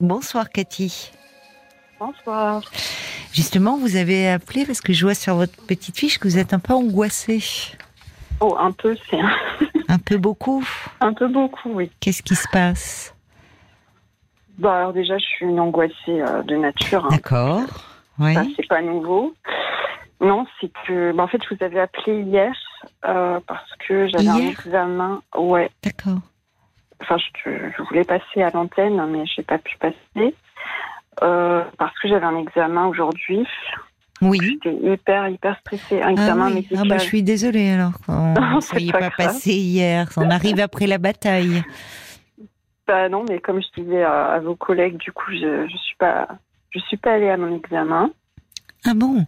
Bonsoir Cathy. Bonsoir. Justement, vous avez appelé parce que je vois sur votre petite fiche que vous êtes un peu angoissée. Oh, un peu, c'est un... un peu beaucoup. Un peu beaucoup, oui. Qu'est-ce qui se passe? Bah alors déjà, je suis une angoissée euh, de nature. Hein. D'accord. Oui. Ça, c'est pas nouveau. Non, c'est que, bah, en fait, je vous avais appelé hier euh, parce que j'avais un examen. Ouais. D'accord. Enfin, je, je voulais passer à l'antenne, mais j'ai pas pu passer euh, parce que j'avais un examen aujourd'hui. Oui. J'étais hyper, hyper stressée. Un Ah, examen oui. médical. Ah bah, je suis désolée alors. Ça c'est y est pas pas passé hier. On arrive après la bataille. Bah non, mais comme je disais à, à vos collègues, du coup, je, je suis pas, je suis pas allée à mon examen. Ah bon?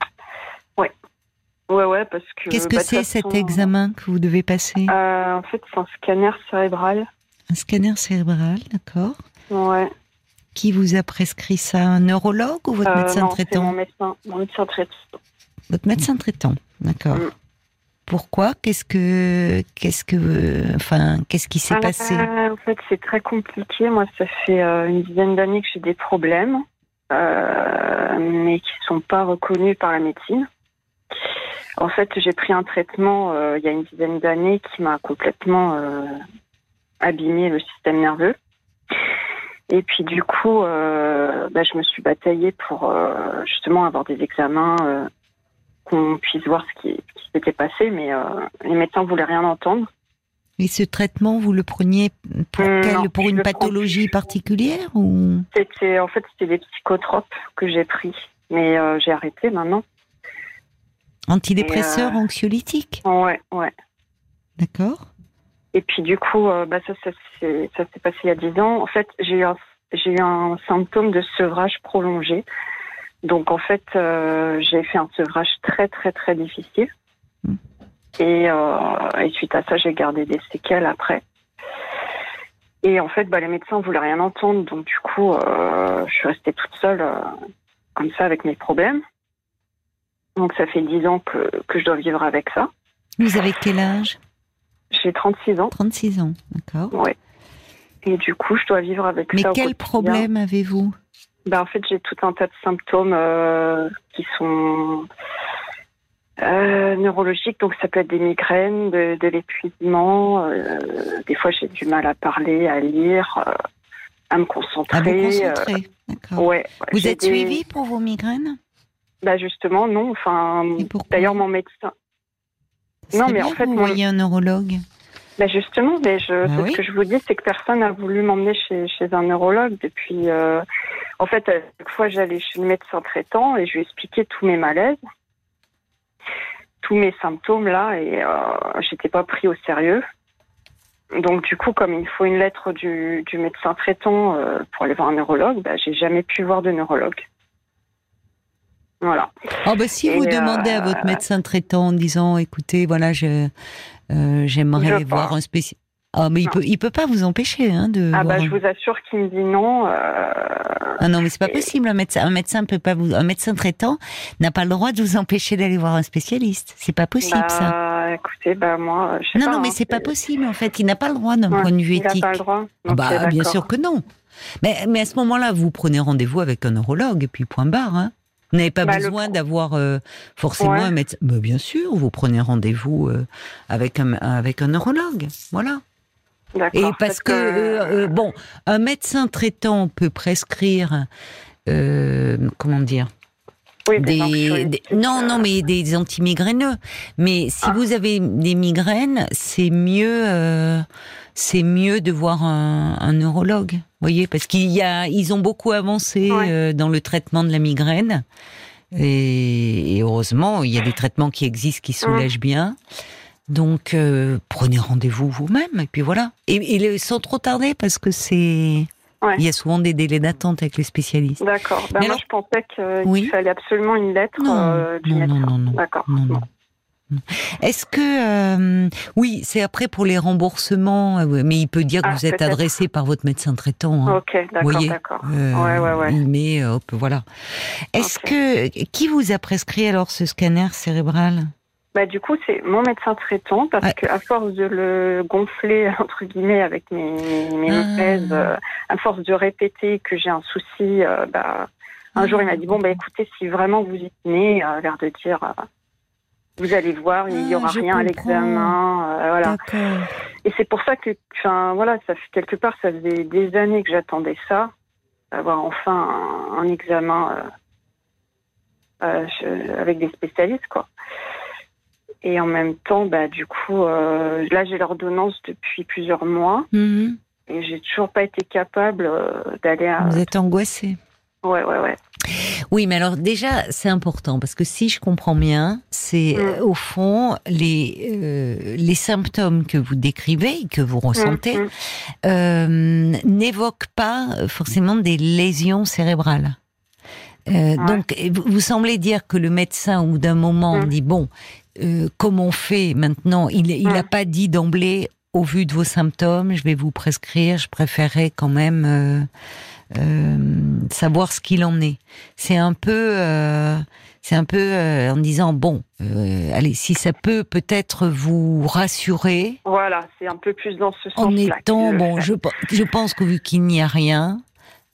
Ouais, ouais, parce que. Qu'est-ce que bah, c'est cet examen que vous devez passer? euh, En fait, c'est un scanner cérébral. Un scanner cérébral, d'accord. Ouais. Qui vous a prescrit ça Un neurologue ou votre Euh, médecin non, traitant mon médecin, mon médecin traitant. Votre médecin traitant, d'accord. Mm. Pourquoi? Qu'est-ce que, qu'est-ce que, enfin, qu'est-ce qui s'est Euh, passé? En fait, c'est très compliqué. Moi, ça fait euh, une dizaine d'années que j'ai des problèmes, euh, mais qui sont pas reconnus par la médecine. En fait, j'ai pris un traitement euh, il y a une dizaine d'années qui m'a complètement abîmé le système nerveux. Et puis du coup, euh, bah, je me suis bataillée pour euh, justement avoir des examens, euh, qu'on puisse voir ce qui, s'était passé, mais les médecins voulaient rien entendre. Et ce traitement, vous le preniez pour, Mm, quelle- non, pour je une prends pathologie particulière ou? C'était en fait c'était des psychotropes que j'ai pris, mais j'ai arrêté maintenant. antidépresseurs, anxiolytiques? Ouais, ouais. D'accord. Et puis du coup, euh, bah ça, ça s'est ça s'est passé il y a dix ans. En fait, j'ai eu un, j'ai eu un symptôme de sevrage prolongé. Donc en fait, euh, j'ai fait un sevrage très très très difficile. Mm. Et, euh, et suite à ça, j'ai gardé des séquelles après. Et en fait, bah, les médecins voulaient rien entendre, donc du coup, je suis restée toute seule comme ça avec mes problèmes. Donc ça fait dix ans que, que je dois vivre avec ça. Vous avez quel âge? J'ai 36 ans. 36 ans, d'accord. Ouais. Et du coup, je dois vivre avec Mais ça. au quel problème avez-vous? Ben, En fait, j'ai tout un tas de symptômes euh, qui sont euh, neurologiques. Donc, ça peut être des migraines, de, de l'épuisement. euh, des fois, j'ai du mal à parler, à lire, à me concentrer. À vous concentrer, d'accord. ouais. Vous êtes des- suivi pour vos migraines? Bah, Justement, non. Enfin, d'ailleurs, mon médecin. Non, mais bien en fait, vous voyez un neurologue. Bah justement, mais je, Bah oui. ce que je vous dis, c'est que personne n'a voulu m'emmener chez, chez un neurologue depuis. euh, en fait, à chaque fois, j'allais chez le médecin traitant et je lui expliquais tous mes malaises, tous mes symptômes là, et euh, j'étais pas pris au sérieux. Donc du coup, comme il faut une lettre du, du médecin traitant euh, pour aller voir un neurologue, bah, j'ai jamais pu voir de neurologue. Voilà. Oh bah si Et, vous demandez à euh, votre médecin traitant en disant, écoutez, voilà, je euh, Il j'aimerais voir un spécialiste. Ah mais il peut il peut pas vous empêcher hein, de. Ah bah un- je vous assure qu'il me dit non. euh, Ah non mais c'est pas Et- possible un médecin un médecin peut pas vous un médecin traitant n'a pas le droit de vous empêcher d'aller voir un spécialiste. C'est pas possible bah, ça. Écoutez, bah moi, je sais Non pas, non mais hein, c'est pas possible en fait. Il n'a pas le droit d'un Ouais, point de vue Il n'a éthique. pas le droit. Ah bah, bien sûr que non. Mais, mais à ce moment-là, vous prenez rendez-vous avec un neurologue et puis point barre. Hein. Vous n'avez pas Bah, besoin d'avoir euh, forcément Ouais. un médecin. Bah, bien sûr, vous prenez rendez-vous euh, avec, un, avec un neurologue. Voilà. Et parce que, euh, euh, bon, un médecin traitant peut prescrire, comment dire, oui, des, non, non, mais des antimigraineux. Mais si Ah. vous avez des migraines, c'est mieux, euh, c'est mieux de voir un, un neurologue. Vous voyez, parce qu'il y a, ils ont beaucoup avancé Ouais. euh, dans le traitement de la migraine. Et, et heureusement, il y a des traitements qui existent qui soulagent bien. Donc, euh, prenez rendez-vous vous-même, et puis voilà. Et, sans trop tarder, parce que c'est, Ouais. il y a souvent des délais d'attente avec les spécialistes. D'accord. Mais moi, alors- je pensais qu'il Oui. fallait absolument une lettre Non, euh, du non, médecin. non, non, non. D'accord. Non, non. Est-ce que euh, oui, c'est après pour les remboursements, euh, mais il peut dire que Ah, vous êtes adressé par votre médecin traitant. hein. Ok, d'accord, d'accord. Euh, ouais, ouais, ouais. Il met, hop, voilà. Est-ce que qui vous a prescrit alors ce scanner cérébral? Bah, du coup, c'est mon médecin traitant parce qu'à force de le gonfler, entre guillemets, avec mes, mes, ah. euh, à force de répéter que j'ai un souci, euh, bah, un jour, il m'a dit Bon, bah, écoutez, si vraiment vous y tenez, euh, l'air de dire Vous allez voir, il n'y aura ah, rien à l'examen. voilà. Et c'est pour ça que, enfin, voilà, ça fait quelque part, ça faisait des années que j'attendais ça, avoir enfin un, un examen avec des spécialistes, quoi. Et en même temps, bah, du coup, euh, là, j'ai l'ordonnance depuis plusieurs mois. Mhm. Et j'ai toujours pas été capable euh, d'aller à. Vous êtes angoissée. Ouais, ouais, ouais. Oui, mais alors déjà, c'est important parce que si je comprends bien, c'est mm. euh, au fond les les symptômes que vous décrivez, que vous ressentez, mm, mm. n'évoquent pas forcément des lésions cérébrales. Donc, vous, semblez dire que le médecin, au bout d'un moment, dit bon, euh, comment on fait maintenant Il n'a pas dit d'emblée, au vu de vos symptômes, je vais vous prescrire, je préférerais quand même euh, euh, savoir ce qu'il en est. C'est un peu, c'est un peu en disant bon, allez, si ça peut peut-être vous rassurer. Voilà, c'est un peu plus dans ce sens-là. En étant bon, je, je pense que vu qu'il n'y a rien,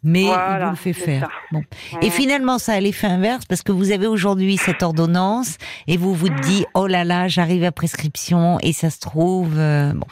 mais il vous le fait faire. Bon. Et finalement, ça a l'effet inverse parce que vous avez aujourd'hui cette ordonnance et vous vous dites oh là là, j'arrive à prescription et ça se trouve. Euh, bon.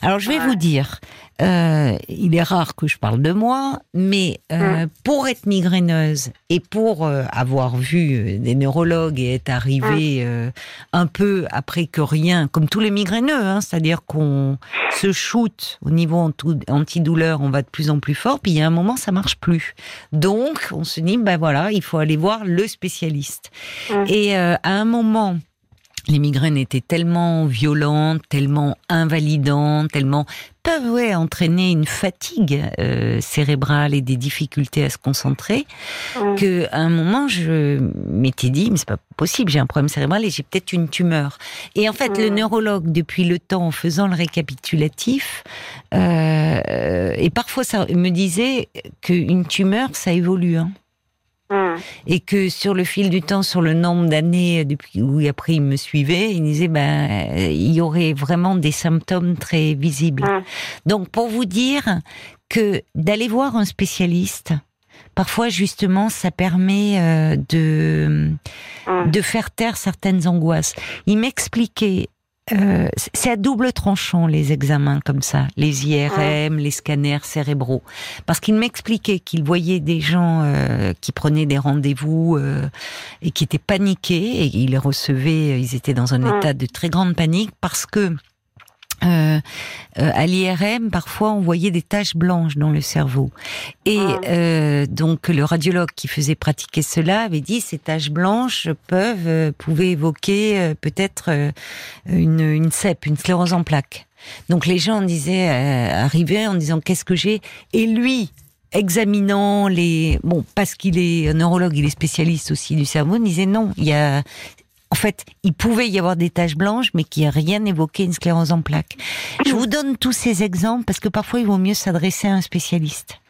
Alors je vais vous dire, euh, il est rare que je parle de moi, mais euh, mm. pour être migraineuse et pour euh, avoir vu des neurologues et être arrivée mm. un peu après que rien, comme tous les migraineux, hein, c'est-à-dire qu'on se shoot au niveau antidouleur, on va de plus en plus fort, puis il y a un moment ça marche plus. Donc on se dit ben voilà, il faut aller voir le spécialiste. Mm. Et à un moment les migraines étaient tellement violentes, tellement invalidantes, tellement peuvent ouais, entraîner une fatigue euh, cérébrale et des difficultés à se concentrer, qu'à que à un moment je m'étais dit mais c'est pas possible, j'ai un problème cérébral et j'ai peut-être une tumeur. Et en fait, le neurologue depuis le temps, en faisant le récapitulatif, euh, et parfois ça me disait qu'une tumeur ça évolue. Hein. Et que sur le fil du temps, sur le nombre d'années depuis où après il me suivait, il disait ben il y aurait vraiment des symptômes très visibles. Donc pour vous dire que d'aller voir un spécialiste, parfois justement ça permet euh, de de faire taire certaines angoisses. Il m'expliquait euh, c'est à double tranchant les examens comme ça, les IRM, les scanners cérébraux, parce qu'il m'expliquait qu'il voyait des gens euh, qui prenaient des rendez-vous euh, et qui étaient paniqués et il les recevait, ils étaient dans un état de très grande panique parce que euh, euh, à l'IRM, parfois, on voyait des taches blanches dans le cerveau. Et ah. euh, donc, le radiologue qui faisait pratiquer cela avait dit ces taches blanches peuvent, pouvaient évoquer peut-être une, une CEP, une sclérose en plaques. Donc, les gens disaient, arrivaient en disant qu'est-ce que j'ai? Et lui, examinant les bon parce qu'il est neurologue, il est spécialiste aussi du cerveau, disait non, il y a en fait, il pouvait y avoir des taches blanches, mais qui a rien évoqué une sclérose en plaques. Je vous donne tous ces exemples parce que parfois il vaut mieux s'adresser à un spécialiste.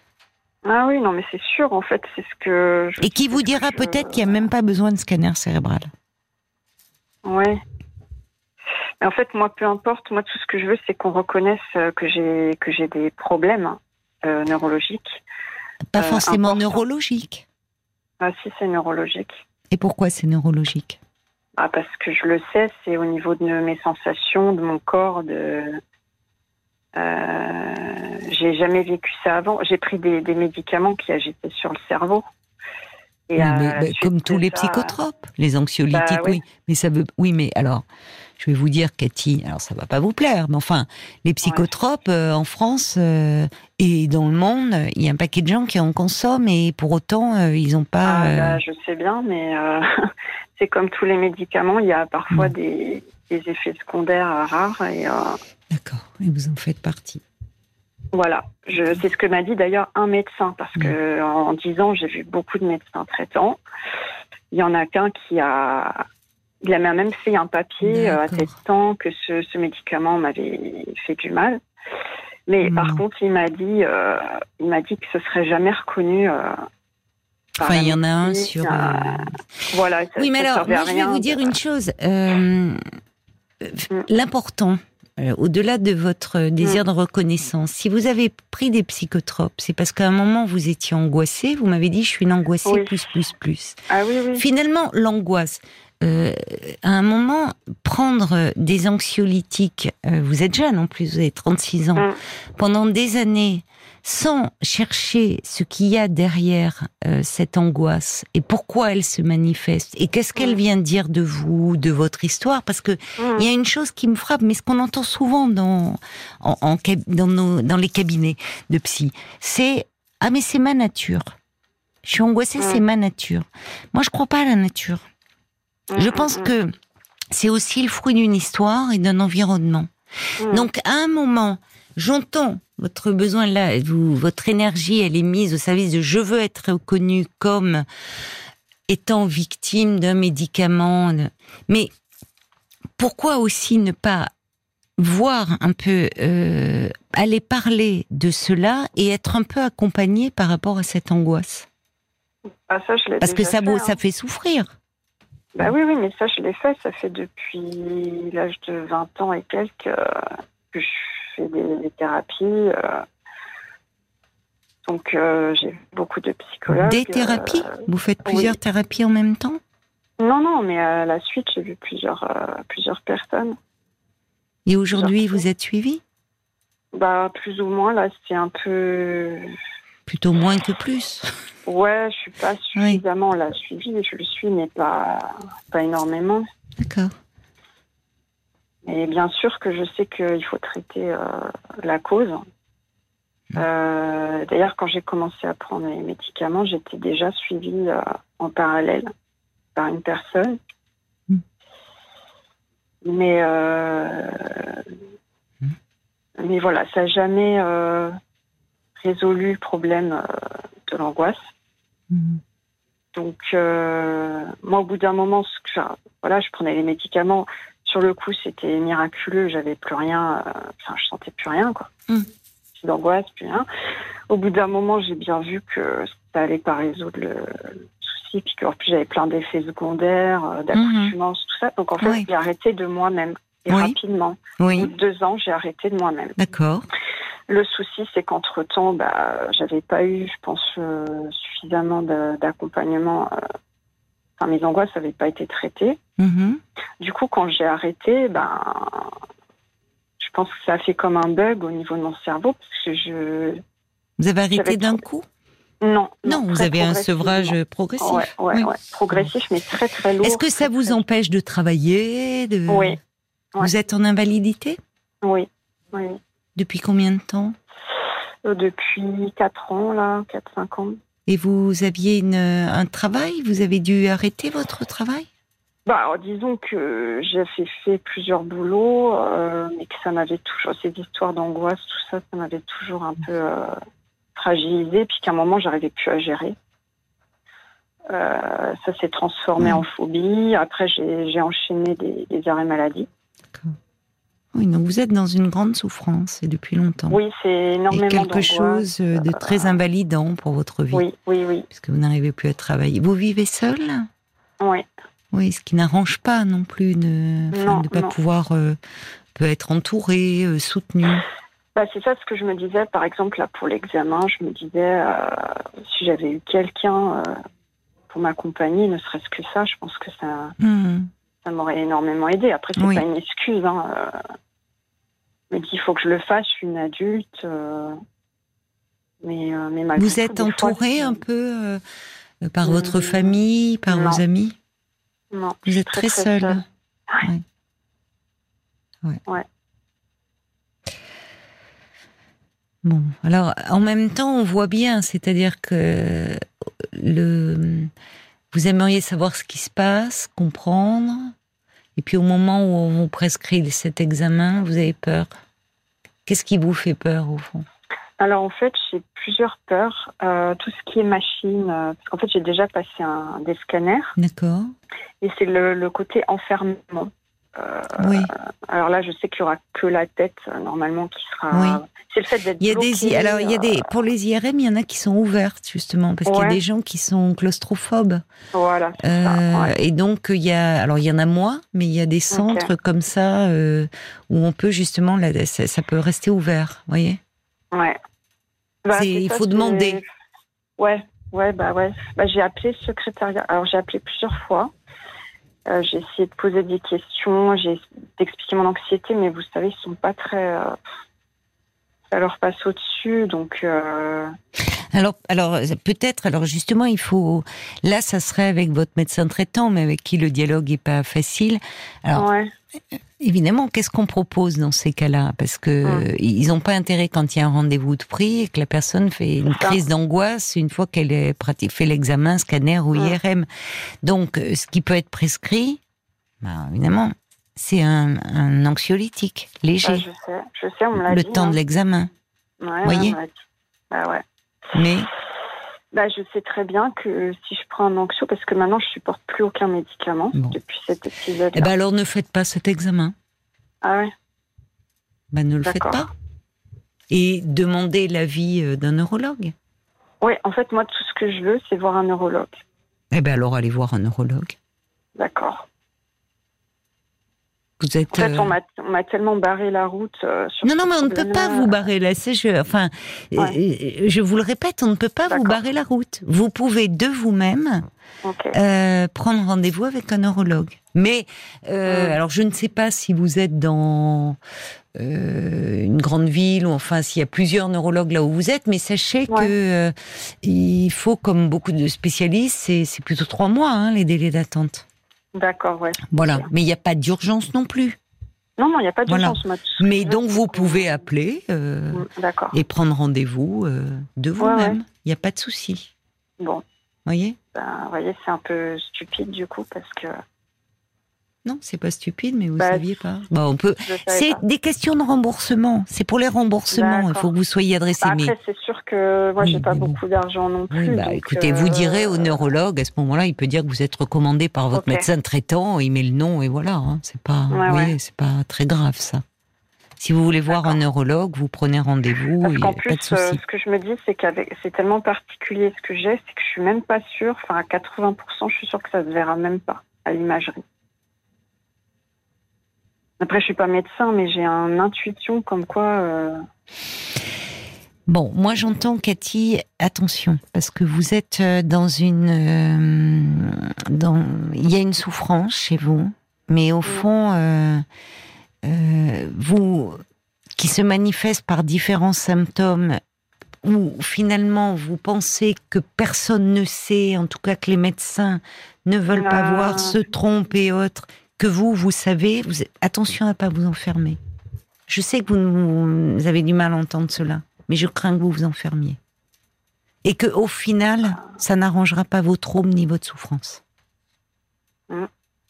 Ah oui, non, mais c'est sûr, en fait, c'est ce que. Et qui vous dira peut-être qu'il n'y a même pas besoin de scanner cérébral. Oui. Mais en fait, moi, peu importe, moi, tout ce que je veux, c'est qu'on reconnaisse euh, que j'ai que j'ai des problèmes euh, neurologiques. Pas euh, forcément neurologiques. Ah si, c'est neurologique. Et pourquoi c'est neurologique? Ah, parce que je le sais, c'est au niveau de mes sensations, de mon corps, de. Euh, j'ai jamais vécu ça avant. J'ai pris des, médicaments qui agitaient sur le cerveau. Et comme tous les psychotropes, les anxiolytiques, bah oui. Mais ça veut, oui, mais alors, je vais vous dire, Cathy, alors ça va pas vous plaire, mais enfin, les psychotropes euh, en France euh, et dans le monde, il y a un paquet de gens qui en consomment et pour autant, euh, ils n'ont pas. Ah, bah, je sais bien, mais c'est comme tous les médicaments, il y a parfois des, effets secondaires rares. Et, D'accord, et vous en faites partie. Voilà, c'est ce que m'a dit d'ailleurs un médecin, parce que en dix ans, j'ai vu beaucoup de médecins traitants. Il y en a qu'un qui a il a même fait un papier euh, attestant que ce, médicament m'avait fait du mal. Mais par contre, il m'a dit, euh, il m'a dit que ce serait jamais reconnu euh, Enfin, il y en a un sur. euh, Voilà. ça- Oui, mais ça alors, moi, je vais vous dire une chose. Euh, euh, Mm. L'important, au-delà de votre désir de reconnaissance, si vous avez pris des psychotropes, c'est parce qu'à un moment, vous étiez angoissé. Vous m'avez dit, je suis une angoissée, Oui. plus, plus, plus. Ah oui, oui. Finalement, l'angoisse. Euh, à un moment, prendre des anxiolytiques, euh, vous êtes jeune en plus, vous avez 36 ans, Mm. pendant des années, sans chercher ce qu'il y a derrière euh, cette angoisse et pourquoi elle se manifeste et qu'est-ce qu'elle Mm. vient dire de vous, de votre histoire, parce que Mm. il y a une chose qui me frappe, mais ce qu'on entend souvent dans, en, en cab- dans, nos, dans les cabinets de psy, c'est ah mais c'est ma nature. Je suis angoissée, c'est ma nature. Moi, je crois pas à la nature. Je pense que c'est aussi le fruit d'une histoire et d'un environnement. Donc, à un moment, j'entends votre besoin là, vous, votre énergie, elle est mise au service de je veux être reconnue comme étant victime d'un médicament. Mais pourquoi aussi ne pas voir un peu, euh, aller parler de cela et être un peu accompagné par rapport à cette angoisse? Ah, ça, je l'ai Parce que ça, fait, hein. ça fait souffrir. Bah oui, oui, mais ça, je l'ai fait. Ça fait depuis l'âge de 20 ans et quelques euh, que je fais des, des thérapies. euh. Donc, euh, j'ai beaucoup de psychologues. Des thérapies Vous faites plusieurs oui. thérapies en même temps? Non, non, mais à la suite, j'ai vu plusieurs, plusieurs personnes. Et aujourd'hui, vous êtes suivi? Bah, plus ou moins, là, c'est un peu. Plutôt moins que plus. Ouais, je suis pas suffisamment là suivie. Je le suis, mais pas, pas énormément. D'accord. Et bien sûr que je sais qu'il faut traiter euh, la cause. Euh, D'ailleurs, quand j'ai commencé à prendre les médicaments, j'étais déjà suivie euh, en parallèle par une personne. Mm. Mais, Mm. mais voilà, ça n'a jamais résolu le problème euh, de l'angoisse. Mhm. Donc, euh, moi, au bout d'un moment, ce que, enfin, voilà, je prenais les médicaments. Sur le coup, c'était miraculeux. J'avais plus rien. euh, Enfin, je sentais plus rien, quoi. Mm. Plus d'angoisse, plus rien. Au bout d'un moment, j'ai bien vu que ça allait pas résoudre le, le souci, puis qu'en plus, j'avais plein d'effets secondaires, euh, d'accoutumance, tout ça. Donc, en fait, Oui. j'ai arrêté de moi-même. Et Oui. rapidement. Au bout Oui, de deux ans, j'ai arrêté de moi-même. d'accord. Le souci, c'est qu'entre-temps, bah, j'avais pas eu, je pense, euh, suffisamment d'accompagnement. euh, Enfin, mes angoisses n'avaient pas été traitées. Mhm. Du coup, quand j'ai arrêté, ben, je pense que ça a fait comme un bug au niveau de mon cerveau parce que je. Vous avez arrêté d'un coup? Non. Non, vous avez un sevrage progressif. Ouais, ouais, Oui. ouais. Progressif, mais très, très lourd. Est-ce que ça vous empêche de travailler de... Oui. Vous êtes en invalidité? Oui. Oui. Depuis combien de temps Euh, Depuis 4 ans, là, 4-5 ans. Et vous aviez une, un travail? Vous avez dû arrêter votre travail? Bah, alors, disons que j'avais fait plusieurs boulots, euh, mais que ça m'avait toujours, ces histoires d'angoisse, tout ça, ça m'avait toujours un peu euh, fragilisé, puis qu'à un moment, j'arrivais plus à gérer. Euh, ça s'est transformé Mm. en phobie. Après, j'ai j'ai enchaîné des, des arrêts maladie. Oui, donc vous êtes dans une grande souffrance et depuis longtemps. Oui, c'est et énormément quelque d'angoisse. chose euh, de très invalidant pour votre vie, Oui, oui, oui, puisque vous n'arrivez plus à travailler. Vous vivez seul oui. Oui, ce qui n'arrange pas non plus de enfin, de pas non. pouvoir euh, peut être entouré, euh, soutenu. Bah, c'est ça ce que je me disais, par exemple, là, pour l'examen, je me disais, euh, si j'avais eu quelqu'un euh, pour m'accompagner, ne serait-ce que ça, je pense que ça, Mhm. ça m'aurait énormément aidé. Après, c'est Oui. pas une excuse. Hein, euh, je me dis, il faut que je le fasse, je suis une adulte. euh, mais, euh, mais malgré Vous êtes des fois, un peu euh, par Mm, votre famille, par non. vos amis Non, Vous êtes très, très, très seul. seule. Ouais. Ouais. Ouais. Bon, alors en même temps, on voit bien, c'est-à-dire que le, vous aimeriez savoir ce qui se passe, comprendre, et puis au moment où on vous prescrit cet examen, vous avez peur. Qu'est-ce qui vous fait peur au fond? Alors en fait, j'ai plusieurs peurs. Euh, tout ce qui est machine, euh, parce qu'en fait, j'ai déjà passé un, des scanners, D'accord. et c'est le, le côté enfermement. Oui. Alors là, je sais qu'il y aura que la tête normalement qui sera. Oui. C'est le fait d'être. Il y a des bloqué, alors il y a des euh, pour les IRM, il y en a qui sont ouvertes justement parce qu'il y a des gens qui sont claustrophobes. Voilà. c'est ça, Euh, ouais. Et donc il y a alors il y en a moins, mais il y a des centres comme ça euh, où on peut justement là, ça, ça peut rester ouvert, voyez. Ouais. Bah, il ça, faut demander. Ouais, ouais, bah ouais. Bah, j'ai appelé le secrétariat. Alors j'ai appelé plusieurs fois. Euh, j'ai essayé de poser des questions, j'ai d'expliquer mon anxiété, mais vous savez, ils sont pas très. euh, Ça leur passe au-dessus, donc. euh, Alors, alors peut-être, alors justement, il faut. Là, ça serait avec votre médecin traitant, mais avec qui le dialogue est pas facile. Alors, ouais. Évidemment, qu'est-ce qu'on propose dans ces cas-là? Parce que Hum. ils n'ont pas intérêt quand il y a un rendez-vous de prix et que la personne fait une crise d'angoisse une fois qu'elle fait l'examen scanner ou Hum. IRM. Donc, euh, ce qui peut être prescrit, bah, évidemment, c'est un, un anxiolytique léger. Bah, je sais, je sais, on me l'a le dit. temps hein. de l'examen. Ouais, voyez? l'a dit. Bah ouais. Mais Bah, je sais très bien que si je prends un anxio, parce que maintenant je supporte plus aucun médicament Bon. depuis cet épisode. eh ben alors ne faites pas cet examen. Ah ouais. Ben, ne le faites pas. Et demandez l'avis euh, d'un neurologue. Oui, en fait, moi, tout ce que je veux, c'est voir un neurologue. Eh ben alors allez voir un neurologue. D'accord. Vous êtes. En fait, euh, on m'a- tellement barré la route euh, sur Non, non, mais on ne peut pas vous barrer c'est- Je, enfin, Ouais. euh, je vous le répète, on ne peut pas vous barrer la route. Vous pouvez de vous-même euh, prendre rendez-vous avec un neurologue. Mais euh, Mm. alors, je ne sais pas si vous êtes dans une grande ville ou enfin s'il y a plusieurs neurologues là où vous êtes, mais sachez Ouais. que il faut, comme beaucoup de spécialistes, c'est c'est plutôt trois mois hein, les délais d'attente. D'accord, ouais. Voilà. Mais il n'y a pas d'urgence non plus. Non, non, il n'y a pas Voilà. d'urgence, que Mais donc vous pouvez appeler. euh, Mm, et prendre rendez-vous euh, de Ouais, vous-même. ouais. Il n'y a pas de souci. Bon, voyez? Ben, vous voyez, c'est un peu stupide du coup, parce que Non, c'est pas stupide, mais vous Bah, saviez pas. Bah, on peut. C'est des questions de remboursement. C'est pour les remboursements. Il faut que vous soyez adressé. Bah, mais après, c'est sûr que moi, Oui, j'ai pas bon. beaucoup d'argent non plus. oui, bah, donc, écoutez, euh, vous direz au neurologue à ce moment-là, il peut dire que vous êtes recommandé par votre médecin traitant. Il met le nom et voilà. hein. C'est pas, Ouais, c'est pas très grave ça. Si vous voulez voir un neurologue, vous prenez rendez-vous. Parce qu'en plus, euh, ce que je me dis, c'est qu'avec, c'est tellement particulier ce que j'ai, c'est que je suis même pas sûre. Enfin, à 80%, je suis sûre que ça se verra même pas à l'imagerie. Après, je suis pas médecin, mais j'ai une intuition comme quoi. euh, Bon, moi j'entends Cathy, attention, parce que vous êtes euh, dans une, euh, dans, il y a une souffrance chez vous, mais au fond, euh, euh, vous, qui se manifeste par différents symptômes, où finalement vous pensez que personne ne sait, en tout cas que les médecins ne veulent pas Ah. voir, se trompent et autres, que vous, vous savez, vous, attention à pas vous enfermer. Je sais que vous, vous avez du mal à entendre cela, mais je crains que vous vous enfermiez. Et que au final, ça n'arrangera pas vos troubles ni votre souffrance.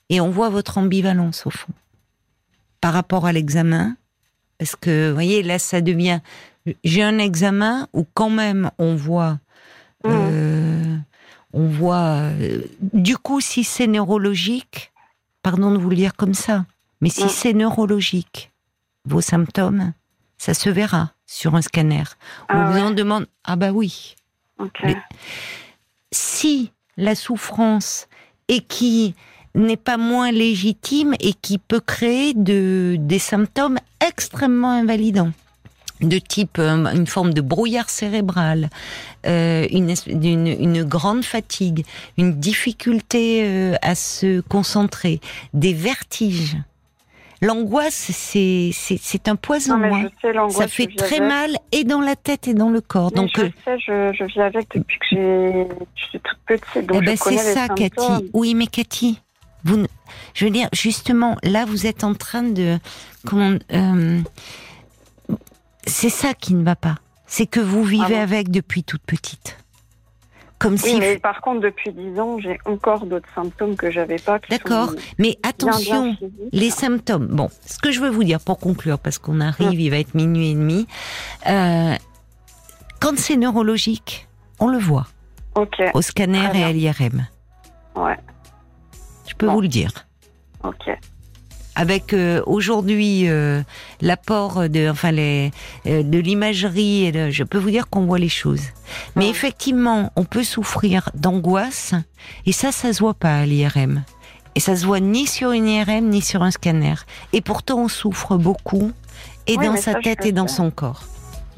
Et on voit votre ambivalence au fond. Par rapport à l'examen, parce que, vous voyez, là, ça devient. J'ai un examen où quand même on voit. Mm. euh, on voit. euh, du coup, si c'est neurologique, pardon de vous le dire comme ça, mais si Mm. c'est neurologique, vos symptômes, ça se verra sur un scanner. On Ah vous ouais. en demande. Ah bah oui. Mais- Si la souffrance et qui n'est pas moins légitime et qui peut créer de, des symptômes extrêmement invalidants de type euh, une forme de brouillard cérébral, euh, une, une grande fatigue, une difficulté euh, à se concentrer, des vertiges. L'angoisse, c'est, un Non, poison. mais hein. je sais l'angoisse. Ça fait très avec. mal et dans la tête et dans le corps. Mais Donc, je sais, je, je vis avec depuis que j'ai, je suis toute petite, donc eh ben c'est ça, symptômes. Cathy. Oui, mais Cathy, vous, je veux dire, justement, là, vous êtes en train de, comment, c'est ça qui ne va pas. C'est que vous vivez Ah bon avec depuis toute petite. Comme Oui, si, mais par contre, depuis 10 ans, j'ai encore d'autres symptômes que j'avais pas. d'accord. Mais bien, bien attention, les symptômes. Bon, ce que je veux vous dire pour conclure, parce qu'on arrive, il va être minuit et demi. euh, quand c'est neurologique, on le voit Ok, au scanner et à l'IRM. ouais, Je peux Bon. vous le dire. ok. Avec euh, aujourd'hui euh, l'apport de, enfin les, euh, de l'imagerie, et je peux vous dire qu'on voit les choses. Mais Ouais. effectivement, on peut souffrir d'angoisse, et ça, ça se voit pas à l'IRM. Et ça se voit ni sur une IRM ni sur un scanner. Et pourtant, on souffre beaucoup, et Oui, dans sa ça, tête et dans son corps.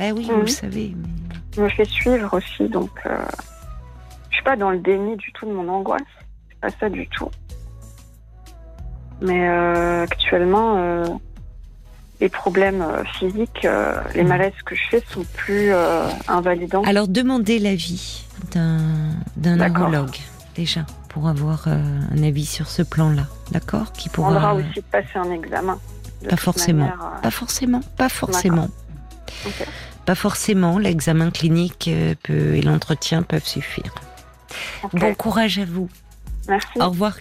Ben oui, vous Mhm. le savez. mais- Je me fais suivre aussi, donc je suis pas dans le déni du tout de mon angoisse. C'est pas ça du tout. Mais euh, actuellement, euh, les problèmes euh, physiques, euh, les Mhm. malaises que je fais sont plus invalidants. Alors, demandez l'avis d'un d'un neurologue, déjà, pour avoir un avis sur ce plan-là. D'accord? Qui On prendra pourra. aussi passer un examen. Pas forcément. manière, Pas forcément, pas forcément. Pas forcément, l'examen clinique peut, et l'entretien peuvent suffire. Bon courage à vous. Merci. Au revoir.